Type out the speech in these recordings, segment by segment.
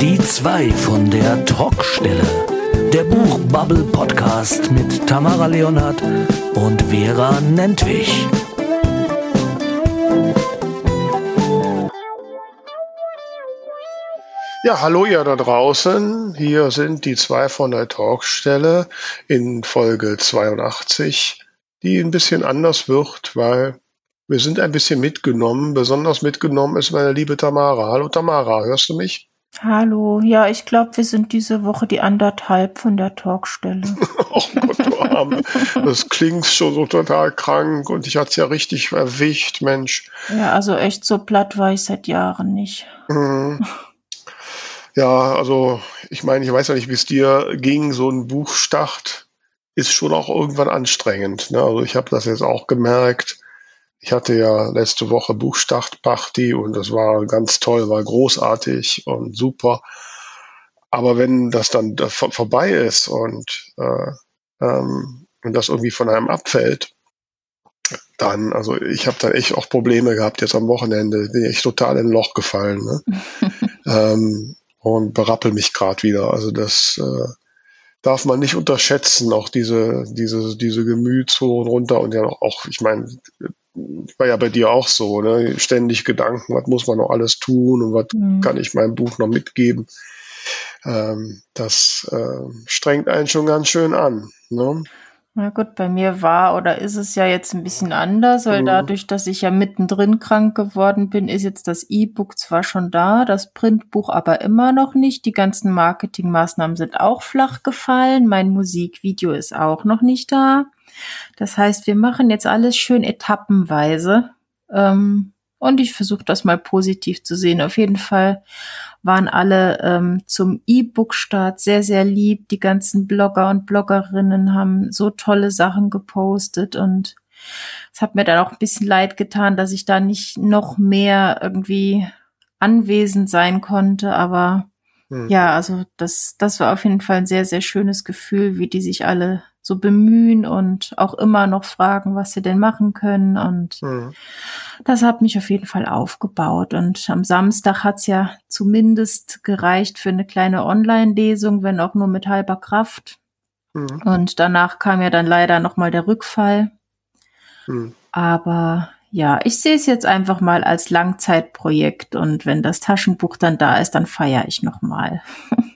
Die zwei von der Talkstelle. Der Buchbubble Podcast mit Tamara Leonhardt und Vera Nentwich. Ja, hallo ihr da draußen. Hier sind die zwei von der Talkstelle in Folge 82, die ein bisschen anders wird, weil wir sind ein bisschen mitgenommen. Besonders mitgenommen ist meine liebe Tamara. Hallo Tamara, hörst du mich? Hallo, ja, ich glaube, wir sind diese Woche die anderthalb von der Talkstelle. oh Gott, du Arme. Das klingt schon so total krank und ich hatte es ja richtig erwischt, Mensch. Ja, also echt so platt war ich seit Jahren nicht. Mhm. Ja, also ich meine, ich weiß ja nicht, wie es dir ging. So ein Buchstart ist schon auch irgendwann anstrengend. Ne? Also ich habe das jetzt auch gemerkt ich hatte ja letzte Woche Buchstartparty und das war ganz toll, war großartig und super. Aber wenn das dann vorbei ist und, äh, ähm, und das irgendwie von einem abfällt, dann, also ich habe da echt auch Probleme gehabt jetzt am Wochenende, bin ich total in ein Loch gefallen ne? ähm, und berappel mich gerade wieder. Also das äh, darf man nicht unterschätzen, auch diese, diese, diese Gemütshohen runter und ja auch, ich meine, war ja bei dir auch so, ne? Ständig Gedanken, was muss man noch alles tun und was mhm. kann ich meinem Buch noch mitgeben. Ähm, das äh, strengt einen schon ganz schön an. Ne? Na gut, bei mir war oder ist es ja jetzt ein bisschen anders, weil mhm. dadurch, dass ich ja mittendrin krank geworden bin, ist jetzt das E-Book zwar schon da, das Printbuch aber immer noch nicht. Die ganzen Marketingmaßnahmen sind auch flach gefallen. Mein Musikvideo ist auch noch nicht da. Das heißt, wir machen jetzt alles schön etappenweise. Ähm, und ich versuche das mal positiv zu sehen. Auf jeden Fall waren alle ähm, zum E-Book-Start sehr, sehr lieb. Die ganzen Blogger und Bloggerinnen haben so tolle Sachen gepostet und es hat mir dann auch ein bisschen leid getan, dass ich da nicht noch mehr irgendwie anwesend sein konnte, aber hm. ja, also das, das war auf jeden Fall ein sehr, sehr schönes Gefühl, wie die sich alle so bemühen und auch immer noch fragen, was sie denn machen können. Und mhm. das hat mich auf jeden Fall aufgebaut. Und am Samstag hat's ja zumindest gereicht für eine kleine Online-Lesung, wenn auch nur mit halber Kraft. Mhm. Und danach kam ja dann leider nochmal der Rückfall. Mhm. Aber ja, ich sehe es jetzt einfach mal als Langzeitprojekt und wenn das Taschenbuch dann da ist, dann feiere ich nochmal.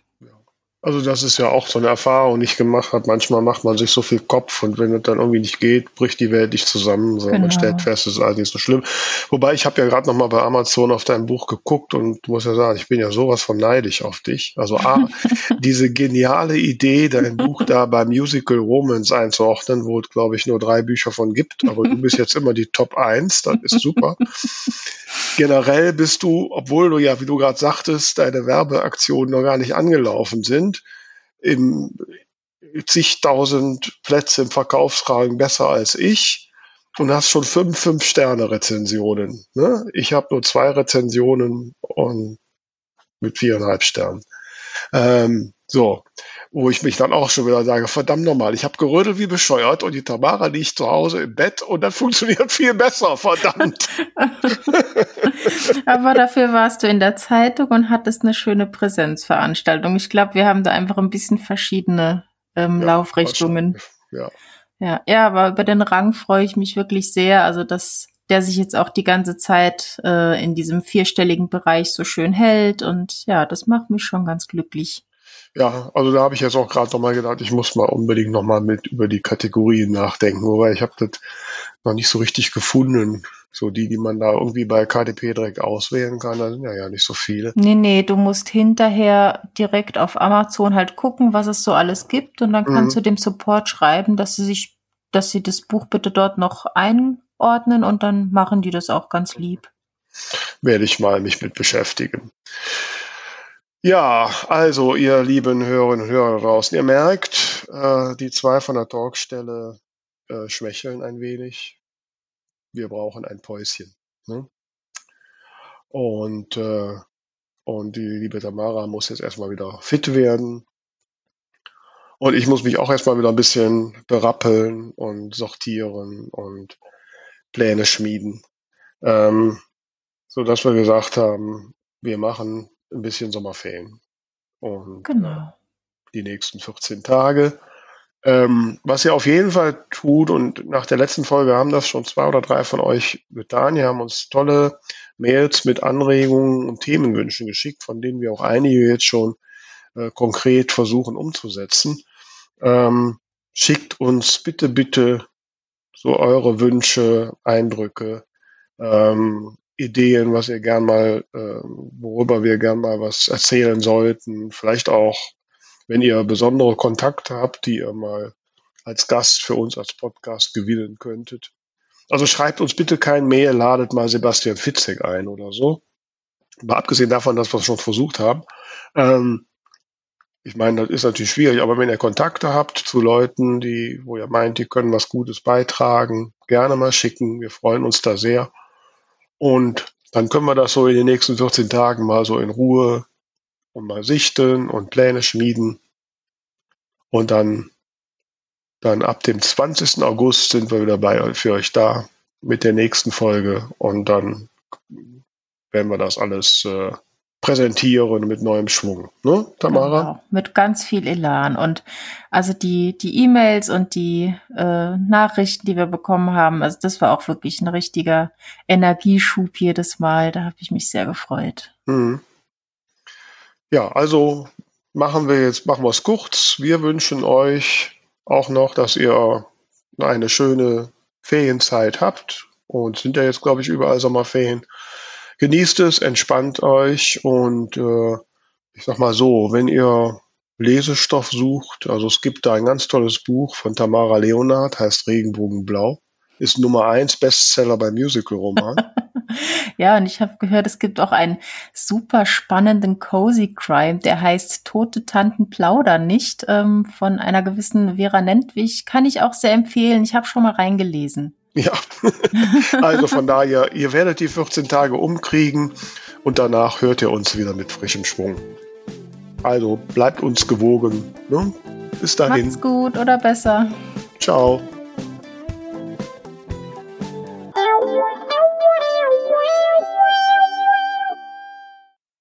Also das ist ja auch so eine Erfahrung, die ich gemacht habe. Manchmal macht man sich so viel Kopf und wenn es dann irgendwie nicht geht, bricht die Welt nicht zusammen. So, genau. Man stellt fest, es ist alles nicht so schlimm. Wobei ich habe ja gerade noch mal bei Amazon auf dein Buch geguckt und muss ja sagen, ich bin ja sowas von neidisch auf dich. Also A, diese geniale Idee, dein Buch da bei Musical Romans einzuordnen, wo es glaube ich nur drei Bücher von gibt, aber du bist jetzt immer die Top 1, das ist super. Generell bist du, obwohl du ja, wie du gerade sagtest, deine Werbeaktionen noch gar nicht angelaufen sind, im zigtausend Plätze im Verkaufsrahmen besser als ich und hast schon fünf Fünf-Sterne-Rezensionen. Ne? Ich habe nur zwei Rezensionen und mit viereinhalb Sternen. Ähm, so, wo ich mich dann auch schon wieder sage, verdammt nochmal, ich habe gerödelt wie bescheuert und die Tamara liegt zu Hause im Bett und das funktioniert viel besser, verdammt. Aber dafür warst du in der Zeitung und hattest eine schöne Präsenzveranstaltung. Ich glaube, wir haben da einfach ein bisschen verschiedene ähm, ja, Laufrichtungen. Ja. ja. Ja, aber über den Rang freue ich mich wirklich sehr. Also, dass der sich jetzt auch die ganze Zeit äh, in diesem vierstelligen Bereich so schön hält. Und ja, das macht mich schon ganz glücklich. Ja, also da habe ich jetzt auch gerade nochmal gedacht, ich muss mal unbedingt nochmal mit über die Kategorien nachdenken, wobei ich habe das noch nicht so richtig gefunden. So die, die man da irgendwie bei KDP direkt auswählen kann, da sind ja, ja nicht so viele. Nee, nee, du musst hinterher direkt auf Amazon halt gucken, was es so alles gibt und dann kannst mhm. du dem Support schreiben, dass sie sich, dass sie das Buch bitte dort noch einordnen und dann machen die das auch ganz lieb. Werde ich mal mich mit beschäftigen. Ja, also ihr lieben Hörerinnen und Hörer draußen, ihr merkt, äh, die zwei von der Talkstelle äh, schwächeln ein wenig. Wir brauchen ein Päuschen. Ne? Und, äh, und die liebe Tamara muss jetzt erstmal wieder fit werden. Und ich muss mich auch erstmal wieder ein bisschen berappeln und sortieren und Pläne schmieden. Ähm, so dass wir gesagt haben, wir machen ein bisschen Sommerferien. Und Genau. die nächsten 14 Tage. Ähm, was ihr auf jeden Fall tut, und nach der letzten Folge haben das schon zwei oder drei von euch getan, die haben uns tolle Mails mit Anregungen und Themenwünschen geschickt, von denen wir auch einige jetzt schon äh, konkret versuchen umzusetzen. Ähm, schickt uns bitte, bitte so eure Wünsche, Eindrücke, ähm, Ideen, was ihr gern mal, äh, worüber wir gern mal was erzählen sollten. Vielleicht auch, wenn ihr besondere Kontakte habt, die ihr mal als Gast für uns als Podcast gewinnen könntet. Also schreibt uns bitte kein Mail, ladet mal Sebastian Fitzek ein oder so. Aber abgesehen davon, dass wir es schon versucht haben. Ähm, ich meine, das ist natürlich schwierig, aber wenn ihr Kontakte habt zu Leuten, die, wo ihr meint, die können was Gutes beitragen, gerne mal schicken. Wir freuen uns da sehr. Und dann können wir das so in den nächsten 14 Tagen mal so in Ruhe und mal sichten und Pläne schmieden. Und dann, dann ab dem 20. August sind wir wieder bei für euch da mit der nächsten Folge. Und dann werden wir das alles äh, präsentieren mit neuem Schwung. Ne, Tamara? Genau, mit ganz viel Elan. Und also die, die E-Mails und die äh, Nachrichten, die wir bekommen haben, also das war auch wirklich ein richtiger Energieschub jedes Mal. Da habe ich mich sehr gefreut. Mhm. Ja, also machen wir jetzt, machen wir es kurz. Wir wünschen euch auch noch, dass ihr eine schöne Ferienzeit habt. Und sind ja jetzt, glaube ich, überall Sommerferien. Genießt es, entspannt euch und äh, ich sag mal so, wenn ihr Lesestoff sucht, also es gibt da ein ganz tolles Buch von Tamara Leonard, heißt Regenbogenblau, ist Nummer eins Bestseller bei Musical-Roman. ja, und ich habe gehört, es gibt auch einen super spannenden Cozy Crime, der heißt Tote Tanten plaudern nicht, ähm, von einer gewissen Vera Nentwich. Kann ich auch sehr empfehlen. Ich habe schon mal reingelesen. Ja, also von daher, ihr werdet die 14 Tage umkriegen und danach hört ihr uns wieder mit frischem Schwung. Also bleibt uns gewogen. Ne? Bis dahin. Macht's gut oder besser. Ciao.